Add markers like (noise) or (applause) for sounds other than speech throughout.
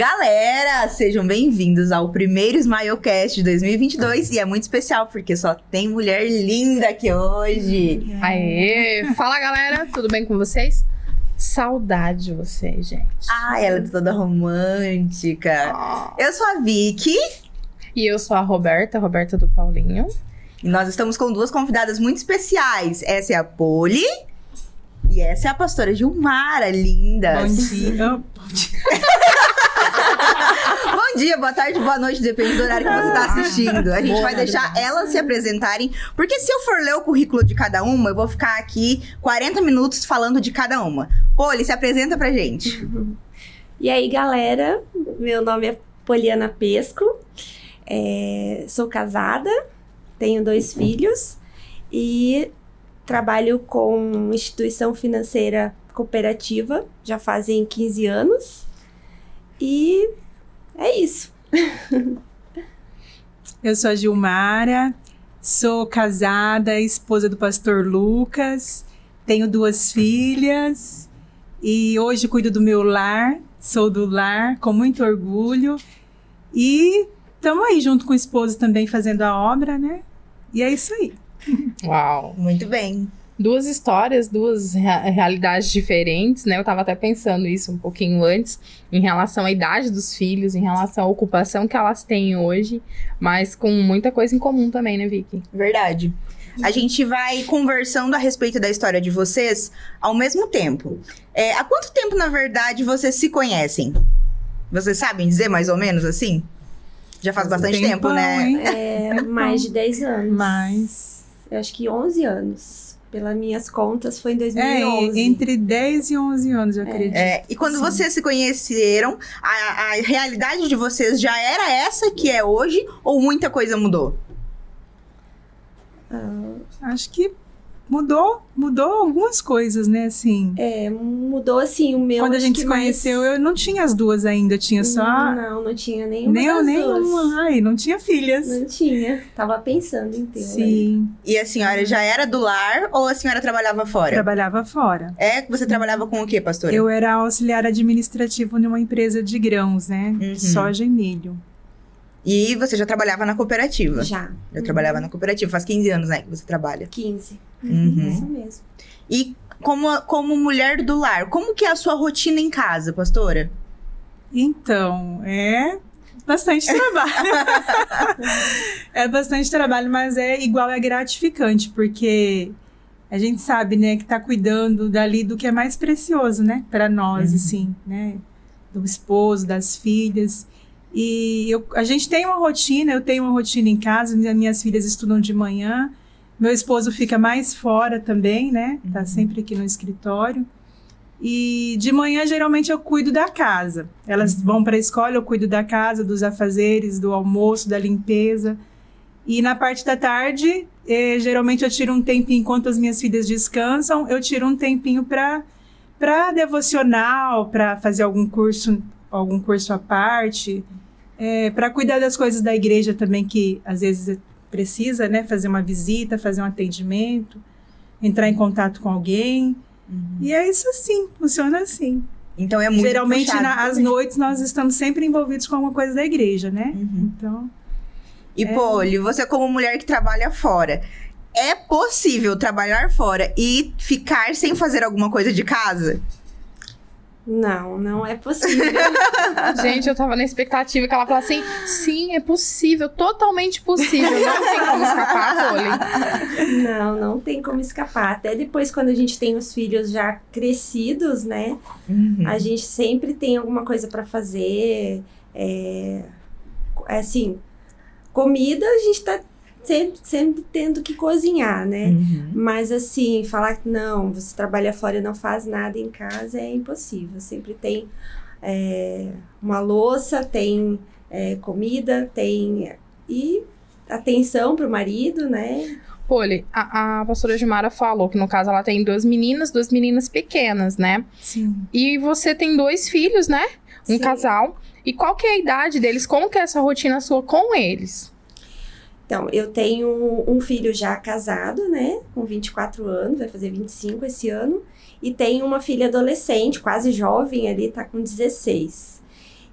Galera, sejam bem-vindos ao primeiro Smilecast de 2022 e é muito especial porque só tem mulher linda aqui hoje. Aê! Fala galera, tudo bem com vocês? Saudade de vocês, gente. Ah, ela é toda romântica. Ah. Eu sou a Vicky E eu sou a Roberta, Roberta do Paulinho. e nós estamos com duas convidadas muito especiais. Essa é a Poli e essa é a pastora Gilmara, linda. Bom dia. Bom (laughs) dia, (laughs) boa tarde, boa noite, depende do horário que você está assistindo. A gente Boa vai deixar elas se apresentarem, porque se eu for ler o currículo de cada uma, eu vou ficar aqui 40 minutos falando de cada uma. Poli, se apresenta pra gente. (laughs) E aí, galera, meu nome é Poliana Pesco, é, sou casada, tenho dois filhos e trabalho com instituição financeira cooperativa já fazem 15 anos. E é isso. (laughs) Eu sou a Gilmara, sou casada, esposa do pastor Lucas, tenho duas filhas e hoje cuido do meu lar, sou do lar com muito orgulho e estamos aí junto com o esposo também fazendo a obra, né? E é isso aí. Uau! Muito bem. Duas histórias, duas rea- realidades diferentes, né? Eu tava até pensando isso um pouquinho antes, em relação à idade dos filhos, em relação à ocupação que elas têm hoje, mas com muita coisa em comum também, né, Vicky? Verdade. A gente vai conversando a respeito da história de vocês ao mesmo tempo. É, há quanto tempo, na verdade, vocês se conhecem? Vocês sabem dizer mais ou menos assim? Já faz Faz um bastante tempo, tempão, né? É mais de 10 anos. Mas Eu acho que 11 anos. Pelas minhas contas, foi em é 2011. entre 10 e 11 anos, eu acredito. É, e quando Sim. vocês se conheceram, a, a realidade de vocês já era essa que é hoje ou muita coisa mudou? Acho que mudou, mudou algumas coisas, né, assim. É, mudou assim o meu. Quando a gente se mais- conheceu, eu não tinha as duas ainda, eu tinha só Não, não tinha nenhuma. nem eu nem uma, ai, não tinha filhas. Não tinha. Tava pensando em ter. Sim, E a senhora já era do lar ou a senhora trabalhava fora? trabalhava fora. É, você trabalhava com o quê, pastora? Eu era auxiliar administrativo numa empresa de grãos, né? Uhum. Soja e milho. E você já trabalhava na cooperativa? Já. Eu trabalhava na cooperativa, faz 15 anos, né, que você trabalha. 15. Uhum. Isso mesmo. E como, como mulher do lar, como que é a sua rotina em casa, pastora? Então, é bastante trabalho. (laughs) é bastante trabalho, mas é igual, é gratificante, porque a gente sabe, né, que tá cuidando dali do que é mais precioso, né, para nós, Uhum. assim, né, do esposo, das filhas. E eu, a gente tem uma rotina, eu tenho uma rotina em casa, minha- minhas filhas estudam de manhã, meu esposo fica mais fora também, né, tá Uhum. sempre aqui no escritório. E de manhã, geralmente, eu cuido da casa. Elas vão para a escola, eu cuido da casa, dos afazeres, do almoço, da limpeza. E na parte da tarde, eh, geralmente eu tiro um tempinho, enquanto as minhas filhas descansam, eu tiro um tempinho para para devocional, para fazer algum curso, algum curso à parte, para cuidar das coisas da igreja também, que às vezes precisa, né? Fazer uma visita, fazer um atendimento, entrar em contato com alguém. E é isso assim, funciona assim. Então é muito Geralmente, na- às noites, nós estamos sempre envolvidos com alguma coisa da igreja, né? Uhum. Então, E, Poli, você como mulher que trabalha fora, é possível trabalhar fora e ficar sem fazer alguma coisa de casa? Não, não é possível. (laughs) Gente, eu tava na expectativa que ela falasse assim: sim, é possível, totalmente possível. Não tem como escapar, Poli. não, não tem como escapar. Até depois, quando a gente tem os filhos já crescidos, né? Uhum. A gente sempre tem alguma coisa pra fazer. É, assim, comida a gente tá sempre, sempre tendo que cozinhar, né? Uhum. Mas assim, falar que não, você trabalha fora e não faz nada em casa é impossível. Sempre tem é, uma louça, tem é, comida, tem. E atenção pro marido, né? Poli, a, a pastora Gilmara falou que no caso ela tem duas meninas, duas meninas pequenas, né? sim. E você tem dois filhos, né? Um Sim. casal. E qual que é a idade deles? Como que é essa rotina sua com eles? Então, eu tenho um filho já casado, né? Com 24 anos, vai fazer 25 esse ano. E tenho uma filha adolescente, quase jovem ali, tá com 16.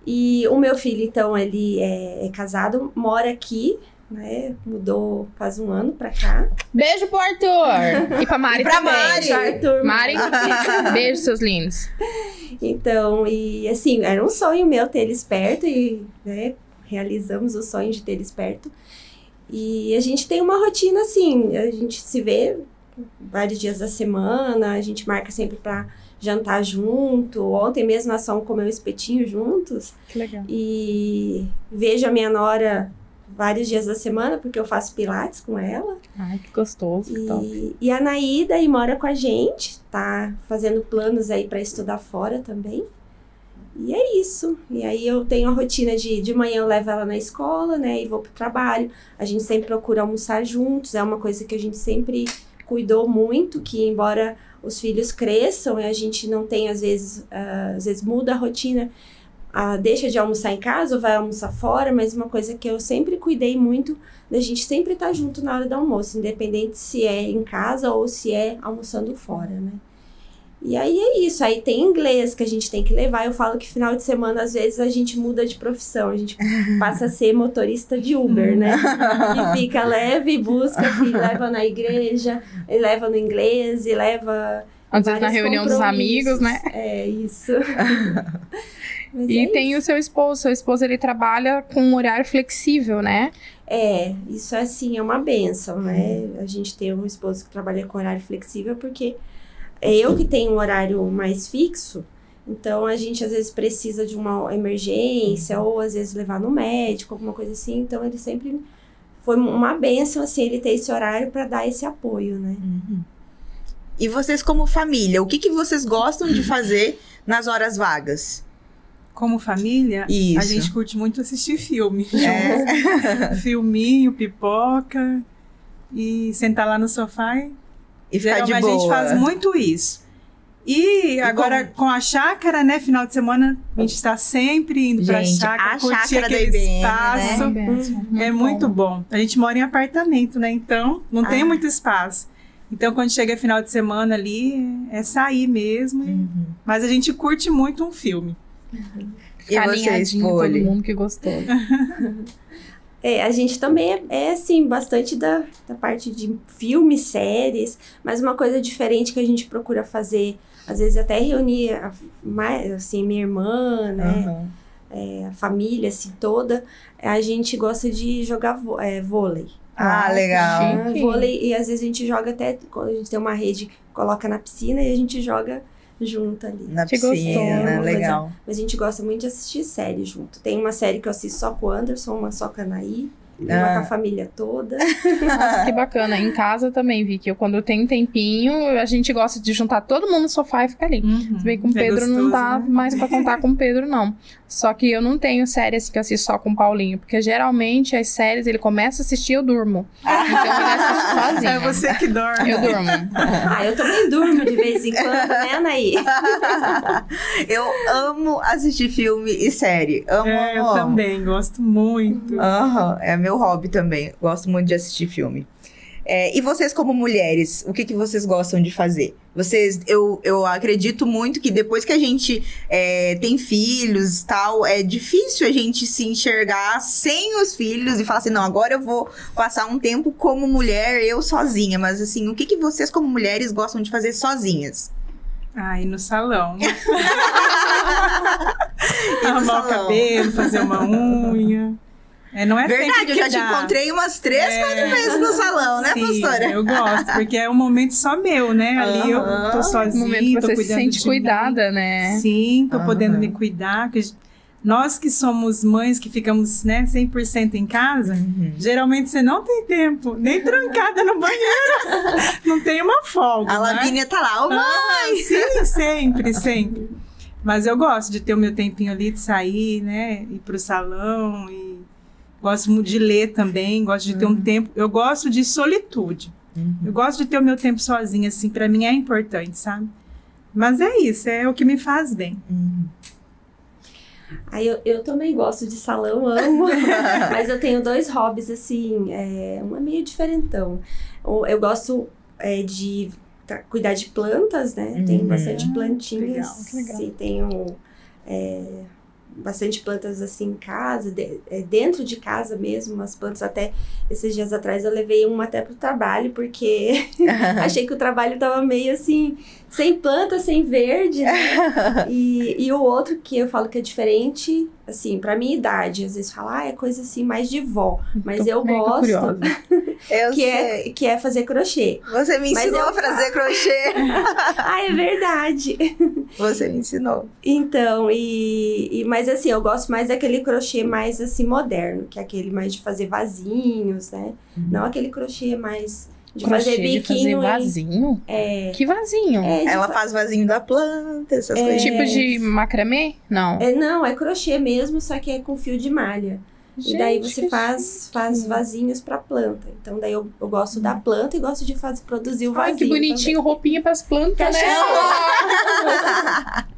E o meu filho, então, ele é, é casado, mora aqui, né? Mudou faz um ano pra cá. Beijo pro Arthur! (laughs) E pra Mari E pra também. Mari. Arthur, Mari, (laughs) beijo, seus lindos. Então, e assim, era um sonho meu ter eles perto e, né, realizamos o sonho de ter eles perto. E a gente tem uma rotina assim, a gente se vê vários dias da semana, a gente marca sempre pra jantar junto. Ontem mesmo nós fomos comer um espetinho juntos Que legal. e vejo a minha nora vários dias da semana, porque eu faço pilates com ela. Ai, que gostoso, que top. E, e a Naída aí mora com a gente, tá fazendo planos aí para estudar fora também. E é isso. E aí eu tenho a rotina de de manhã eu levo ela na escola, né, e vou pro trabalho. A gente sempre procura almoçar juntos, é uma coisa que a gente sempre cuidou muito, que embora os filhos cresçam e a gente não tem às vezes, ah, às vezes muda a rotina, ah, deixa de almoçar em casa ou vai almoçar fora, mas uma coisa que eu sempre cuidei muito da gente sempre estar junto na hora do almoço, independente se é em casa ou se é almoçando fora, né? E aí é isso, aí tem inglês que a gente tem que levar. Eu falo que final de semana, às vezes, a gente muda de profissão, a gente (laughs) passa a ser motorista de Uber, né? E (laughs) fica leve, busca, e leva na igreja, e leva no inglês, e leva. Às vezes na reunião dos amigos, né? É isso. (laughs) E é tem o seu esposo. Seu esposo, ele trabalha com um horário flexível, né? É, isso assim é uma benção, né? A gente ter um esposo que trabalha com horário flexível, porque é eu que tenho um horário mais fixo, então a gente às vezes precisa de uma emergência, ou às vezes levar no médico, alguma coisa assim. Então ele sempre foi uma benção, assim, ele ter esse horário para dar esse apoio, né? E vocês, como família, o que, que vocês gostam de fazer nas horas vagas? Como família, Isso. a gente curte muito assistir filme. É. (laughs) Filminho, pipoca e sentar lá no sofá e E ficar de Geralmente boa. a gente faz muito isso. E, agora com a chácara, né, final de semana, a gente está sempre indo pra Gente, chácara, a curtir chácara aquele IBM, espaço. né? É muito bom. A gente mora em apartamento, né? Então, não tem Ah. muito espaço. Então, quando chega final de semana ali, é sair mesmo. Uhum. Mas a gente curte muito um filme. E Ficar vocês, todo mundo que gostou. (laughs) É, a gente também é, é, assim, bastante da, da parte de filmes, séries, mas uma coisa diferente que a gente procura fazer, às vezes até reunir, a, mais, assim, minha irmã, né, Aham. é, a família, assim, toda, a gente gosta de jogar vô- é, vôlei. Ah, legal. Ah, vôlei, e às vezes a gente joga até, quando a gente tem uma rede, coloca na piscina e a gente joga junto ali. Na Que piscina, gostoso. legal. Mas a gente gosta muito de assistir série junto. Tem uma série que eu assisto só com o Anderson, uma só com a Anaí, uma Ah. com a família toda. (laughs) Nossa, que bacana. Em casa também, Vicky. Eu, quando eu tenho um tempinho, a gente gosta de juntar todo mundo no sofá e ficar ali. Se bem que com o É Pedro não gostoso, dá né? mais pra contar com o Pedro, não. Só que eu não tenho série assim que eu assisto só com o Paulinho. Porque geralmente as séries ele começa a assistir e eu durmo. Então ele assiste sozinho. É você que dorme. Eu durmo. Ah, eu também durmo de vez em quando, né, Anaí? (laughs) eu amo assistir filme e série. Amo, É, eu amo. também, gosto muito. Aham, é meu hobby também. Gosto muito de assistir filme. É, e vocês, como mulheres, o que, que vocês gostam de fazer? Vocês, eu, eu acredito muito que depois que a gente é, tem filhos tal, é difícil a gente se enxergar sem os filhos e falar assim, não, agora eu vou passar um tempo como mulher, eu sozinha. Mas assim, o que, que vocês, como mulheres, gostam de fazer sozinhas? Ah, ir no salão. (laughs) Arrumar o cabelo, fazer uma unha. É, não é Verdade, sempre eu que já te dá. encontrei umas três, É. quatro vezes no salão, né, Sim, pastora? eu gosto, porque é um momento só meu, né? Ali eu tô sozinha, momento que tô você se cuidando sente cuidada, mim. né? Sim, tô Aham. podendo me cuidar. porque nós que somos mães que ficamos, né, 100% em casa, Uhum. geralmente você não tem tempo, nem trancada no banheiro. (laughs) não tem uma folga, A né? Lavínia tá lá, ô mãe! Ah, sim, sempre, sempre. Mas eu gosto de ter o meu tempinho ali de sair, né? Ir pro salão e gosto muito de ler também, gosto de ter um tempo. Eu gosto de solitude. Uhum. Eu gosto de ter o meu tempo sozinha, assim, para mim é importante, sabe? Mas é isso, é o que me faz bem. Uhum. Aí eu, eu também gosto de salão, amo. (laughs) Mas eu tenho dois hobbies, assim, é, um é meio diferentão. Eu, eu gosto é, de tá, cuidar de plantas, né? Tenho Uhum. bastante Legal, plantinhas. que legal. E tenho é, bastante plantas assim em casa, de- é, dentro de casa mesmo, umas plantas até esses dias atrás eu levei uma até pro trabalho, porque (laughs) (laughs) achei que o trabalho tava meio assim, sem planta, sem verde, né? (laughs) E, e o outro que eu falo que é diferente, assim, pra minha idade, às vezes fala, ah, é coisa assim mais de vó, mas Tô eu gosto. (laughs) Eu que sei. é, que é fazer crochê. Você me ensinou a fazer crochê. (laughs) ah, é verdade. (laughs) Você me ensinou. Então, e, e- mas assim, eu gosto mais daquele crochê mais assim moderno, que é aquele mais de fazer vasinhos, né? Não aquele crochê mais de fazer Crochê de biquinho fazer em- vasinho? é, Que vasinho? é, de Ela fa- faz vasinho da planta, essas coisas. Tipo de macramê? Não. é, não, é crochê mesmo, só que é com fio de malha. E daí Gente, você que faz, faz vasinhos pra planta. Então daí eu, eu gosto da planta e gosto de fazer, produzir o Ai, vasinho. que bonitinho, roupinha pras plantas, né?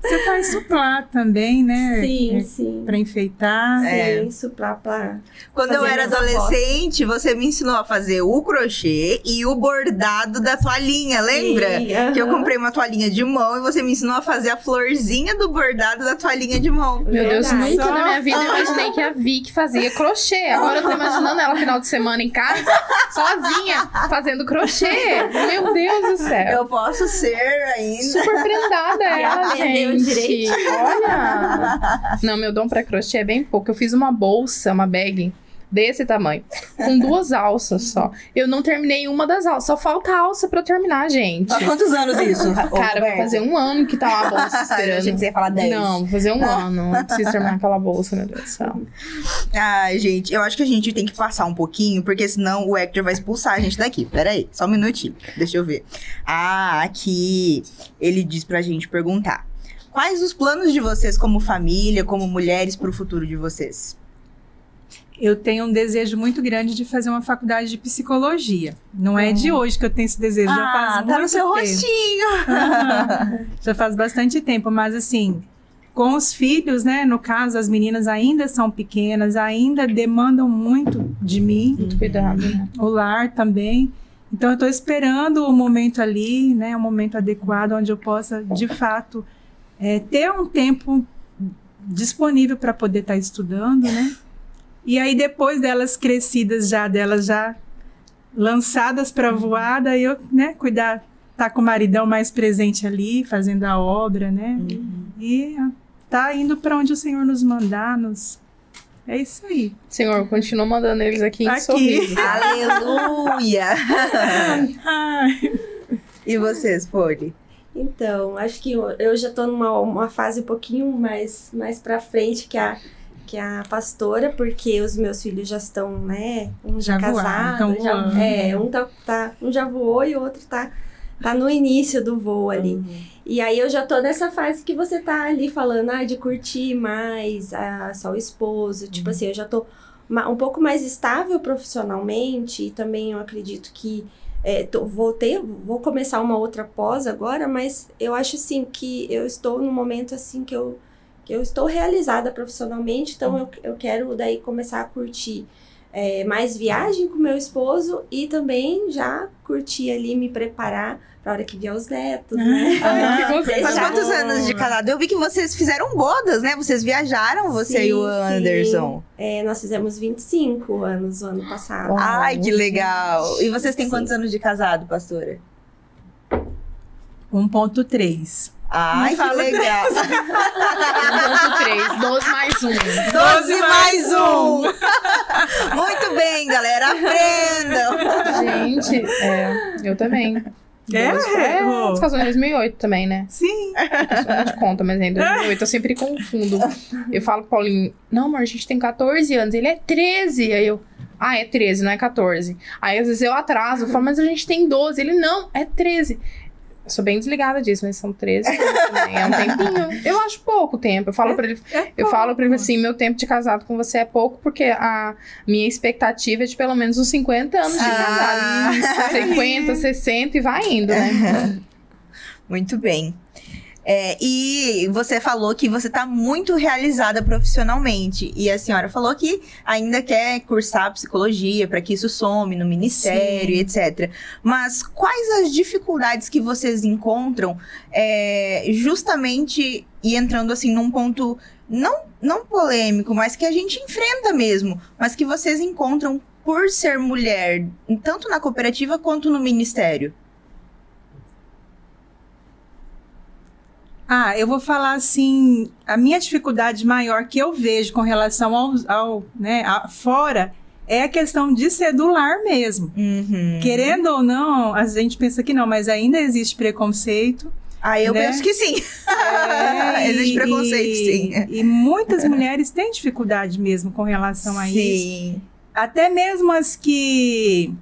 Você faz suplar também, né? Sim, É, sim. Pra enfeitar. É. Sim, isso pra, pra... Quando eu era adolescente, você me ensinou a fazer o crochê e o bordado da toalhinha, lembra? Sim, Que eu comprei uma toalhinha de mão e você me ensinou a fazer a florzinha do bordado da toalhinha de mão. Meu Deus, Verdade. nunca Só- na minha vida eu (laughs) imaginei que a Vicky fazia crochê. Agora eu tô imaginando ela final de semana em casa, sozinha, fazendo crochê. Meu Deus do céu. Eu posso ser ainda. Super prendada ela, gente. direito. Olha. Não, meu dom pra crochê é bem pouco. Eu fiz uma bolsa, uma bag desse tamanho, com duas alças só. Eu não terminei uma das alças. Só falta alça pra eu terminar, gente. Há quantos anos isso? (laughs) Cara, vai fazer um ano que tá uma (laughs) bolsa Eu achei esperando. que você ia falar 10. Não, vou fazer um ano. Preciso terminar aquela bolsa, meu Deus do céu. Ai, gente, eu acho que a gente tem que passar um pouquinho, porque senão o Hector vai expulsar a gente daqui. Pera aí, só um minutinho. Deixa eu ver. Ah, aqui. Ele diz pra gente perguntar. Quais os planos de vocês como família, como mulheres, pro futuro de vocês? Eu tenho um desejo muito grande de fazer uma faculdade de psicologia. Não é de hoje que eu tenho esse desejo, já faz ah, muito tá no seu tempo. rostinho. (laughs) já faz bastante tempo, mas assim, com os filhos, né? No caso, as meninas ainda são pequenas, ainda demandam muito de mim, Muito cuidado, né? o lar também. Então, eu estou esperando o momento ali, né? O momento adequado, onde eu possa, de fato, é, ter um tempo disponível para poder estar estudando, né? E aí, depois delas crescidas já, delas já lançadas para voar, daí eu, né, cuidar, tá com o maridão mais presente ali, fazendo a obra, né? E ah, tá indo para onde o Senhor nos mandar, nos... É isso aí. Senhor, continua mandando eles aqui em Aqui. sorriso. (laughs) Aleluia! E vocês, Fone? Então, acho que eu, eu já tô numa uma fase um pouquinho mais, mais pra frente que a, que a pastora, porque os meus filhos já estão, né? Um já, Já casado, já, é, um tá, tá, um já voou e o outro tá, tá no início do voo ali. E aí eu já tô nessa fase que você tá ali falando, ah, de curtir mais ah, só o esposo. Tipo assim, eu já tô ma- um pouco mais estável profissionalmente e também eu acredito que é, tô- vou ter, vou começar uma outra pós agora, mas eu acho assim que eu estou no momento assim que eu, que eu estou realizada profissionalmente, então eu, eu quero daí começar a curtir é, mais viagem com meu esposo e também já curtir ali, me preparar para hora que vier os netos, né? (laughs) Ai, que. Faz quantos anos de casado? Eu vi que vocês fizeram bodas, né? Vocês viajaram, você Sim, e o sim. Anderson. É, nós fizemos 25 anos o ano passado. Ah, Ai, que legal. E vocês têm Sim. quantos anos de casado, pastora? 1.3. Ai, que legal. 1.3, 12 mais 1. 12 mais um. Muito bem, galera. Aprendam. Gente, é, eu também. É? É, você casou em 2008 também, né? Sim. Isso não te conta, mas é em 2008 eu sempre confundo. Eu falo pro Paulinho, não, amor, a gente tem 14 anos. Ele é 13. Aí eu, ah, é 13, não é 14. Aí às vezes eu atraso, eu falo, mas a gente tem 12. Ele, não, é 13. Eu sou bem desligada disso, mas são 13 anos também. É um tempinho. Eu acho pouco tempo. Eu falo pra ele, É eu falo pra ele assim: meu tempo de casado com você é pouco, porque a minha expectativa é de pelo menos uns 50 anos de Ah, casado. 50, 60 e vai indo, né? (laughs) Muito bem. É, e você falou que você está muito realizada profissionalmente. E a senhora falou que ainda quer cursar psicologia para que isso some no ministério, Sim. etc. Mas quais as dificuldades que vocês encontram é, justamente e entrando assim num ponto não, não polêmico, mas que a gente enfrenta mesmo, mas que vocês encontram por ser mulher, tanto na cooperativa quanto no ministério? Ah, eu vou falar assim, a minha dificuldade maior que eu vejo com relação ao, ao né, a, fora é a questão de cedular mesmo. Uhum. Querendo ou não, a gente pensa que não, mas ainda existe preconceito. Ah, eu né? penso que sim. É, (laughs) existe preconceito, e, sim. E muitas mulheres têm dificuldade mesmo com relação a sim. isso. Até mesmo as que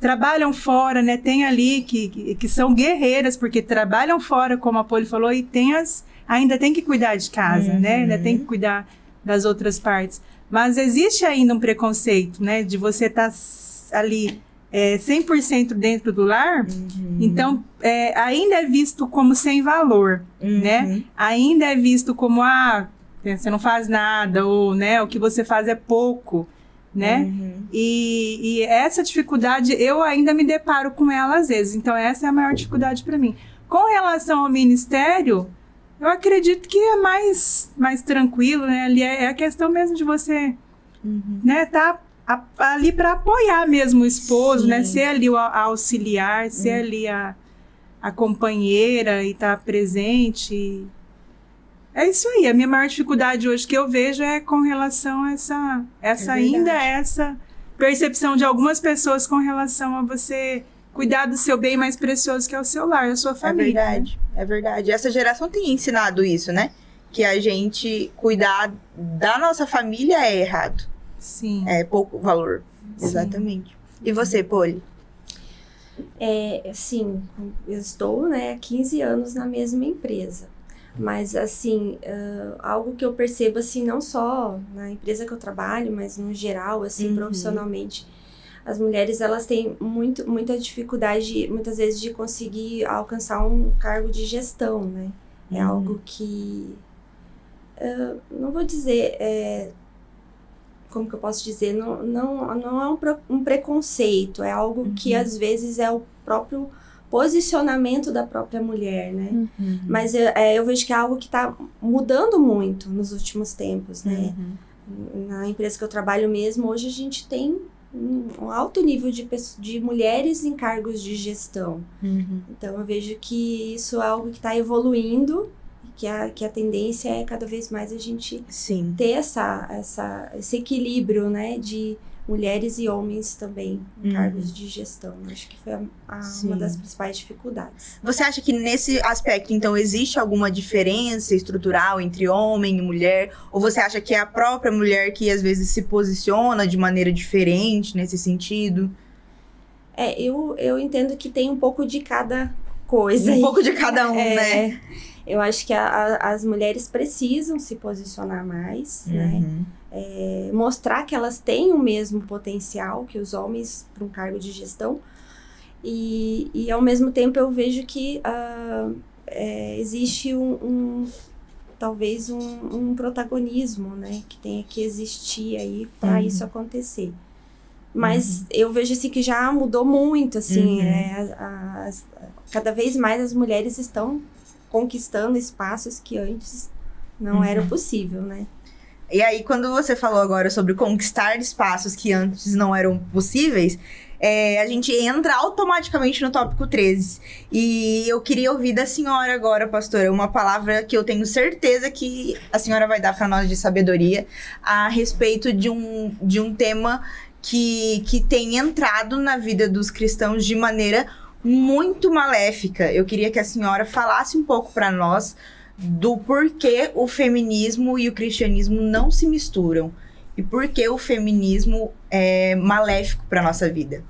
trabalham fora, né? Tem ali que, que, são guerreiras, porque trabalham fora, como a Poli falou, e tem as, ainda tem que cuidar de casa, uhum. né? Ainda tem que cuidar das outras partes. Mas existe ainda um preconceito, né? De você estar tá ali é, 100% dentro do lar, uhum. então é, ainda é visto como sem valor, uhum. né? Ainda é visto como, ah, você não faz nada, ou, né, o que você faz é pouco né? Uhum. E, e, essa dificuldade eu ainda me deparo com ela às vezes. Então, essa é a maior dificuldade para mim. Com relação ao ministério, eu acredito que é mais, mais tranquilo, né? Ali é, é a questão mesmo de você, uhum. né? Tá a, ali para apoiar mesmo o esposo, né? Sim. né? Ser ali o a auxiliar, ser uhum. ali a, a companheira e estar tá presente. É isso aí. A minha maior dificuldade hoje que eu vejo é com relação a essa, essa é ainda essa percepção de algumas pessoas com relação a você cuidar do seu bem mais precioso que é o seu lar, a sua família. É verdade, né? é verdade. Essa geração tem ensinado isso, né? Que a gente cuidar da nossa família é errado. Sim. É pouco valor. Sim. Exatamente. E você, Poli? É, sim, eu estou né, há 15 anos na mesma empresa. Mas, assim, uh, algo que eu percebo, assim, não só na empresa que eu trabalho, mas no geral, assim, uhum. profissionalmente, as mulheres, elas têm muito, muita dificuldade, muitas vezes, de conseguir alcançar um cargo de gestão, né? É uhum. algo que, uh, não vou dizer, é, como que eu posso dizer, não, não, não é um, um preconceito, é algo uhum. que, às vezes, é o próprio posicionamento da própria mulher, né? Uhum. Mas eu, é, eu vejo que é algo que está mudando muito nos últimos tempos, né? Uhum. Na empresa que eu trabalho mesmo, hoje a gente tem um alto nível de, de mulheres em cargos de gestão. Uhum. Então eu vejo que isso é algo que está evoluindo que a, que a tendência é cada vez mais a gente Sim. ter essa, essa, esse equilíbrio, né? De mulheres e homens também em uhum. cargos de gestão. Acho que foi a, a, uma das principais dificuldades. Você acha que nesse aspecto, então, existe alguma diferença estrutural entre homem e mulher? Ou você acha que é a própria mulher que às vezes se posiciona de maneira diferente nesse sentido? É, eu, eu entendo que tem um pouco de cada coisa. Um aí. pouco de cada um, (laughs) é, né? Eu acho que a, a, as mulheres precisam se posicionar mais, né? uhum. né? É, mostrar que elas têm o mesmo potencial que os homens para um cargo de gestão. E, e ao mesmo tempo eu vejo que uh, é, existe um, um talvez um, um, protagonismo, né, que tenha que existir aí para uhum. isso acontecer. Mas uhum. eu vejo assim que já mudou muito, assim, uhum. é, as, cada vez mais as mulheres estão conquistando espaços que antes não uhum. era possível, né? E aí, quando você falou agora sobre conquistar espaços que antes não eram possíveis, é, a gente entra automaticamente no tópico 13. E eu queria ouvir da senhora agora, pastora, uma palavra que eu tenho certeza que a senhora vai dar para nós de sabedoria a respeito de um, de um tema que, que tem entrado na vida dos cristãos de maneira muito maléfica. Eu queria que a senhora falasse um pouco para nós do porquê o feminismo e o cristianismo não se misturam e por que o feminismo é maléfico para nossa vida.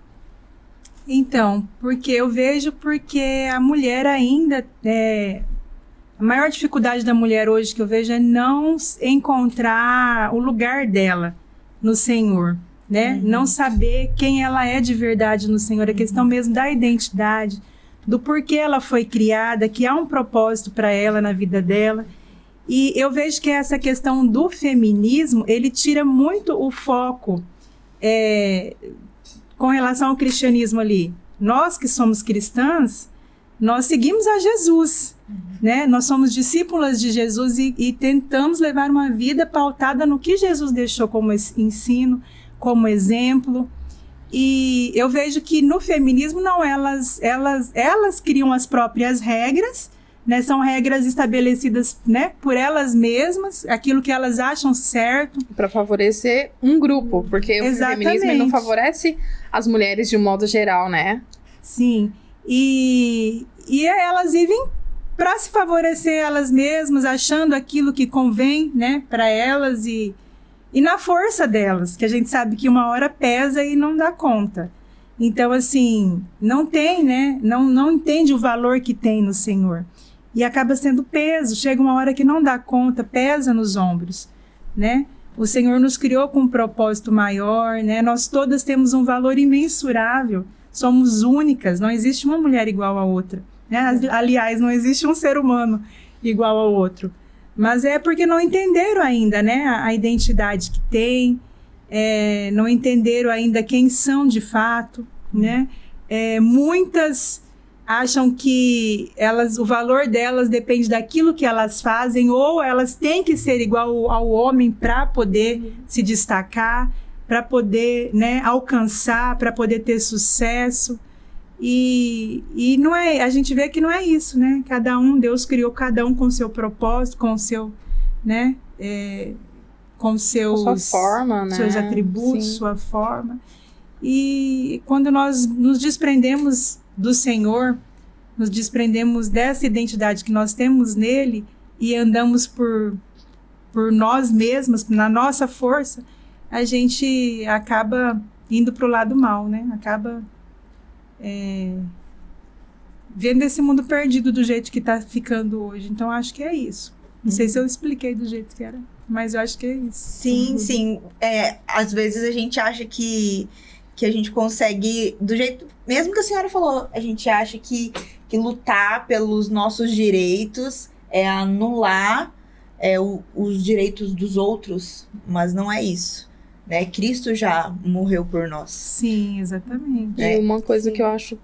Então, porque eu vejo porque a mulher ainda é, a maior dificuldade da mulher hoje que eu vejo é não encontrar o lugar dela no Senhor, né? Uhum. Não saber quem ela é de verdade no Senhor, a questão uhum. mesmo da identidade, do porquê ela foi criada, que há um propósito para ela na vida dela. E eu vejo que essa questão do feminismo, ele tira muito o foco é, com relação ao cristianismo ali. Nós que somos cristãs, nós seguimos a Jesus, uhum. né? Nós somos discípulas de Jesus e, e, tentamos levar uma vida pautada no que Jesus deixou como ensino, como exemplo. E eu vejo que no feminismo não elas elas elas criam as próprias regras né? São regras estabelecidas, né, por elas mesmas, aquilo que elas acham certo. Para favorecer um grupo, porque Exatamente. o feminismo não favorece as mulheres de um modo geral, né? Sim. E, e elas vivem para se favorecer elas mesmas, achando aquilo que convém, né, para elas e, e na força delas, que a gente sabe que uma hora pesa e não dá conta. Então, assim, não tem, né? Não, não entende o valor que tem no Senhor e acaba sendo peso. Chega uma hora que não dá conta, pesa nos ombros, né? O Senhor nos criou com um propósito maior, né? Nós todas temos um valor imensurável. Somos únicas, não existe uma mulher igual a outra. Né? Aliás, não existe um ser humano igual ao outro. Mas é porque não entenderam ainda, né? A, identidade que tem, é, não entenderam ainda quem são de fato, né? É, muitas acham que elas, o valor delas depende daquilo que elas fazem, ou elas têm que ser igual ao homem para poder se destacar, para poder né, alcançar, para poder ter sucesso. E, e não é, a gente vê que não é isso, né? Cada um, Deus criou cada um com seu propósito, com seu, né? É, com seus, com sua forma, né? seus atributos, Sim. sua forma. E quando nós nos desprendemos do Senhor, nos desprendemos dessa identidade que nós temos nele e andamos por, por nós mesmos, na nossa força, a gente acaba indo para o lado mal, né? Acaba é, vendo esse mundo perdido do jeito que está ficando hoje. Então, acho que é isso. Não sei se eu expliquei do jeito que era, mas eu acho que é isso. Sim, uhum. sim. É, às vezes a gente acha que que a gente consegue, do jeito. Mesmo que a senhora falou, a gente acha que, que lutar pelos nossos direitos é anular é, o, os direitos dos outros, mas não é isso. Né? Cristo já morreu por nós. Sim, exatamente. E uma coisa Sim. que eu acho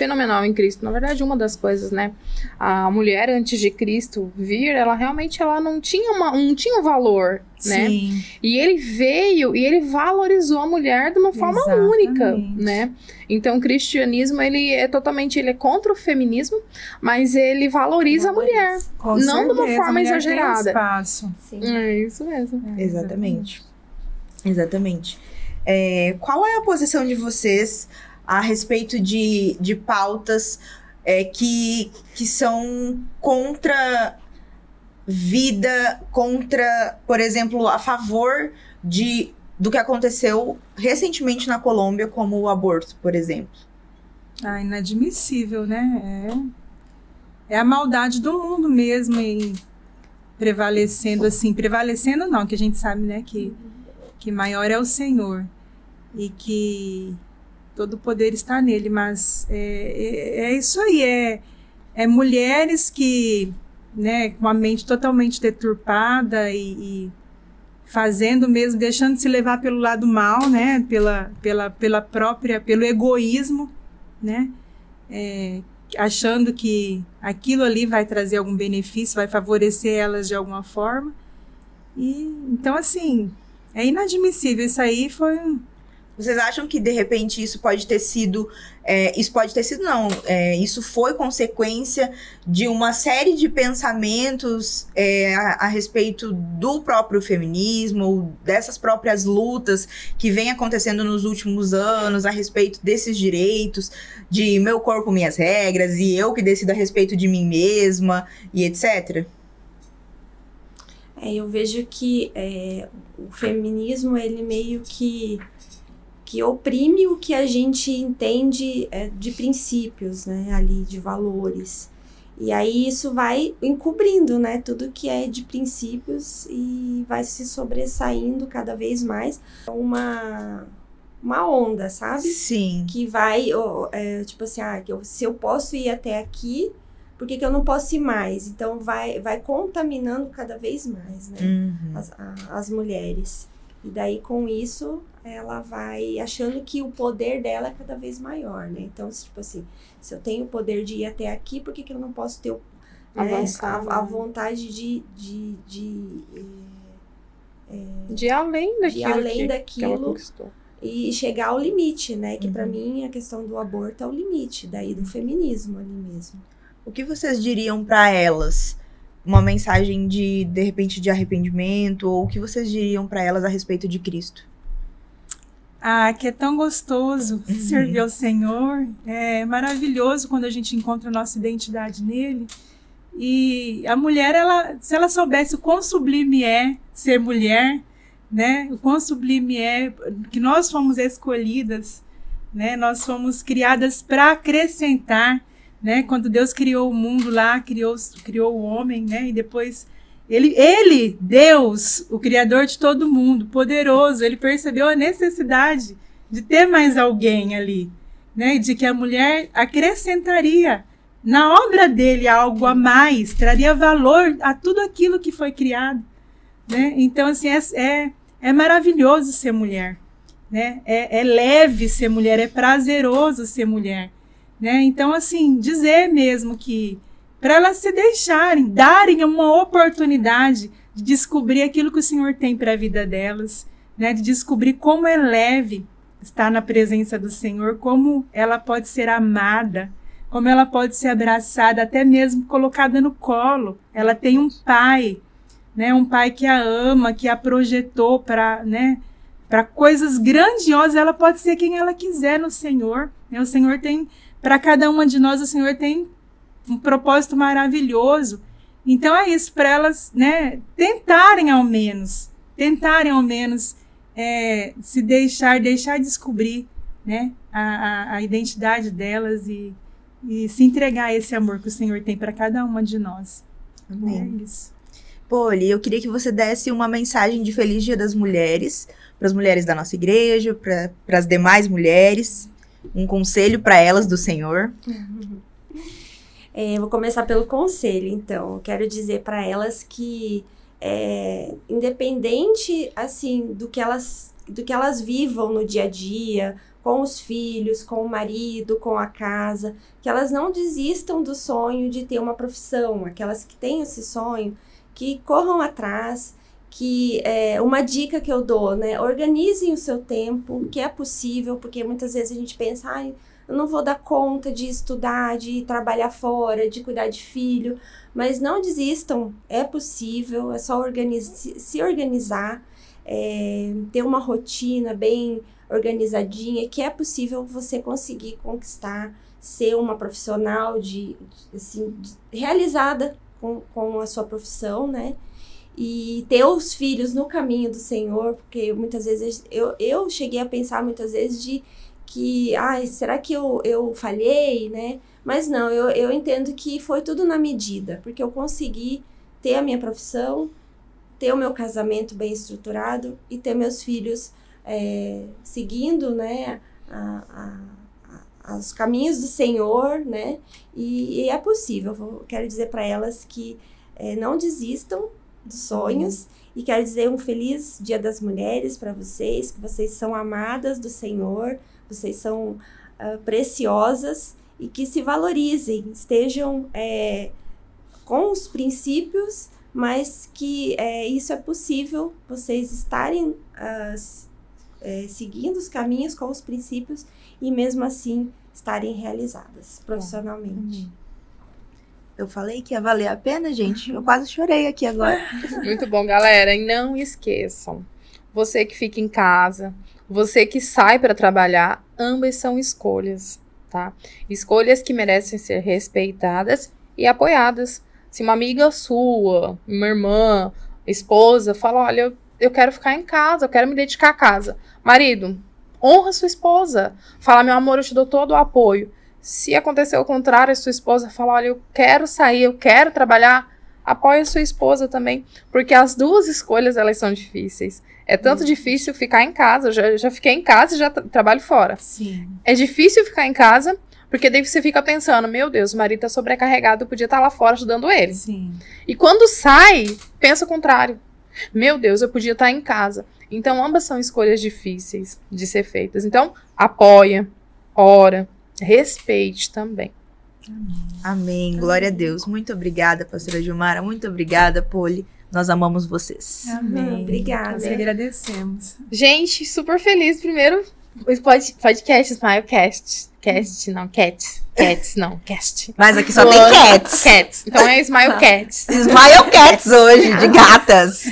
fenomenal em Cristo. Na verdade, uma das coisas, né? A mulher antes de Cristo vir, ela realmente ela não tinha uma, não tinha um valor, né? Sim. E ele veio e ele valorizou a mulher de uma forma Exatamente. única, né? Então, o cristianismo, ele é totalmente, ele é contra o feminismo, mas ele valoriza a mulher, Com não certeza, de uma forma exagerada. espaço. Sim. É isso mesmo. É, exatamente. Exatamente. É, qual é a posição de vocês a respeito de, de pautas é, que, que são contra vida, contra, por exemplo, a favor de do que aconteceu recentemente na Colômbia, como o aborto, por exemplo. Ah, inadmissível, né? É, é a maldade do mundo mesmo em prevalecendo assim, prevalecendo não, que a gente sabe, né, que que maior é o Senhor e que todo poder está nele, mas é, é, é isso aí, é, é mulheres que, né, com a mente totalmente deturpada e, e, fazendo mesmo, deixando de se levar pelo lado mal, né, pela, pela, pela própria, pelo egoísmo, né, é, achando que aquilo ali vai trazer algum benefício, vai favorecer elas de alguma forma. E então assim, é inadmissível. Isso aí foi vocês acham que de repente isso pode ter sido. É, isso pode ter sido, não. É, isso foi consequência de uma série de pensamentos é, a, a, respeito do próprio feminismo, ou dessas próprias lutas que vem acontecendo nos últimos anos a respeito desses direitos, de meu corpo, minhas regras, e eu que decido a respeito de mim mesma, e etc. É, eu vejo que é, o feminismo, ele meio que que oprime o que a gente entende é, de princípios, né, ali, de valores. E aí isso vai encobrindo, né, tudo que é de princípios e vai se sobressaindo cada vez mais. Uma uma onda, sabe? Sim. Que vai, é, tipo assim, ah, se eu posso ir até aqui, por que, que eu não posso ir mais? Então vai, vai contaminando cada vez mais, né? Uhum. as, a- as mulheres. E daí, com isso, ela vai achando que o poder dela é cada vez maior, né? Então, se, tipo assim, se eu tenho o poder de ir até aqui, por que, que eu não posso ter o, né, Avançar, a, a né? vontade de, de, de, eh, De além daquilo, além que, daquilo. que e chegar ao limite, né? Que Uhum. mim a questão do aborto é o limite, daí do feminismo ali mesmo. O que vocês diriam pra elas? Uma mensagem de, de repente, de arrependimento? Ou o que vocês diriam pra elas a respeito de Cristo? Ah, que é tão gostoso Uhum. servir ao Senhor. É maravilhoso quando a gente encontra a nossa identidade nele. E a mulher, ela, se ela soubesse o quão sublime é ser mulher, né? O quão sublime é que nós fomos escolhidas, né? Nós fomos criadas para acrescentar, né? Quando Deus criou o mundo lá, criou, criou o homem, né? E depois ele, ele, Deus, o Criador de todo mundo, poderoso, ele percebeu a necessidade de ter mais alguém ali, né? De que a mulher acrescentaria na obra dele algo a mais, traria valor a tudo aquilo que foi criado, né? Então, assim, é, é, é maravilhoso ser mulher, né? É, é leve ser mulher, é prazeroso ser mulher, né? Então, assim, dizer mesmo que para elas se deixarem, darem uma oportunidade de descobrir aquilo que o Senhor tem para a vida delas, né? De descobrir como é leve estar na presença do Senhor, como ela pode ser amada, como ela pode ser abraçada, até mesmo colocada no colo. Ela tem um pai, né? Um pai que a ama, que a projetou para, né? Para coisas grandiosas, ela pode ser quem ela quiser no Senhor. Né? O Senhor tem para cada uma de nós, o Senhor tem um propósito maravilhoso. Então é isso, para elas né, tentarem ao menos, tentarem ao menos é, se deixar, deixar descobrir né, a, a, a identidade delas e, e se entregar a esse amor que o Senhor tem para cada uma de nós. Amém. É isso. Poli, eu queria que você desse uma mensagem de Feliz Dia das Mulheres para as mulheres da nossa igreja, para as demais mulheres, um conselho para elas do Senhor. (laughs) É, vou começar pelo conselho, então. Eu quero dizer para elas que, é, independente assim do que elas do que elas vivam no dia a dia, com os filhos, com o marido, com a casa, que elas não desistam do sonho de ter uma profissão. Aquelas que têm esse sonho, que corram atrás. Que é uma dica que eu dou, né? Organizem o seu tempo, que é possível, porque muitas vezes a gente pensa, ai, eu não vou dar conta de estudar, de trabalhar fora, de cuidar de filho, mas não desistam, é possível, é só organiz se organizar, é, ter uma rotina bem organizadinha, que é possível você conseguir conquistar, ser uma profissional de, assim, de, realizada com, com a sua profissão, né? E ter os filhos no caminho do Senhor, porque muitas vezes eu, eu cheguei a pensar muitas vezes de que, ai, será que eu, eu falhei, né? Mas não, eu, eu entendo que foi tudo na medida, porque eu consegui ter a minha profissão, ter o meu casamento bem estruturado e ter meus filhos é, seguindo, né, a, a, a, os caminhos do Senhor, né? E, e é possível. Eu quero dizer para elas que é, não desistam dos sonhos. E quero dizer um feliz Dia das Mulheres para vocês, que vocês são amadas do Senhor, vocês são uh, preciosas e que se valorizem, estejam é, com os princípios, mas que é, isso é possível, vocês estarem uh, é, seguindo os caminhos com os princípios e mesmo assim estarem realizadas profissionalmente. Eu falei que ia valer a pena, gente. Eu quase chorei aqui agora. (laughs) Muito bom, galera. E não esqueçam, você que fica em casa, você que sai para trabalhar, ambas são escolhas, tá? Escolhas que merecem ser respeitadas e apoiadas. Se uma amiga sua, uma irmã, esposa, fala: Olha, eu, eu quero ficar em casa, eu quero me dedicar à casa. Marido, honra sua esposa. Fala: Meu amor, eu te dou todo o apoio. Se acontecer o contrário, a sua esposa fala: Olha, eu quero sair, eu quero trabalhar, Apoie a sua esposa também, porque as duas escolhas elas são difíceis. É tanto difícil ficar em casa, eu já, já fiquei em casa e já tra- trabalho fora. Sim. É difícil ficar em casa, porque daí você fica pensando, meu Deus, o marido tá sobrecarregado, eu podia estar lá fora ajudando ele. Sim. E quando sai, pensa o contrário. Meu Deus, eu podia estar em casa. Então, ambas são escolhas difíceis de ser feitas. Então, apoia, ora, respeite também. Amém. Glória a Deus. Muito obrigada, pastora Gilmara. Muito obrigada, Poli. Nós amamos vocês. Amém. Obrigada. Nós agradecemos. Gente, super feliz. Primeiro, o pod- podcast Smilecast. Cast, não, cats. Cats, não, cast. Mas aqui só Boa. tem cats. Cats. Então é Smile Cats. (laughs) Smile cats hoje, de (laughs) gatas.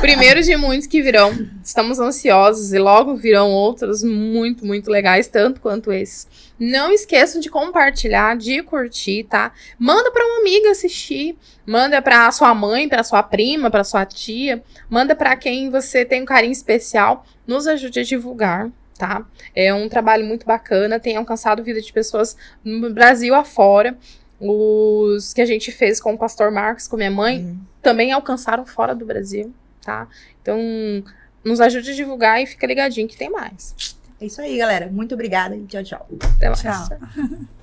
Primeiro de muitos que virão. Estamos ansiosos e logo virão outros muito, muito legais, tanto quanto esses. Não esqueçam de compartilhar, de curtir, tá? Manda para uma amiga assistir, manda para sua mãe, para sua prima, para sua tia, manda para quem você tem um carinho especial. Nos ajude a divulgar, tá? É um trabalho muito bacana, tem alcançado a vida de pessoas no Brasil afora. Os que a gente fez com o pastor Marcos, com minha mãe, também alcançaram fora do Brasil, tá? Então, nos ajude a divulgar e fica ligadinho que tem mais. É isso aí, galera. Muito obrigada e tchau, tchau. Até mais. Tchau. (laughs)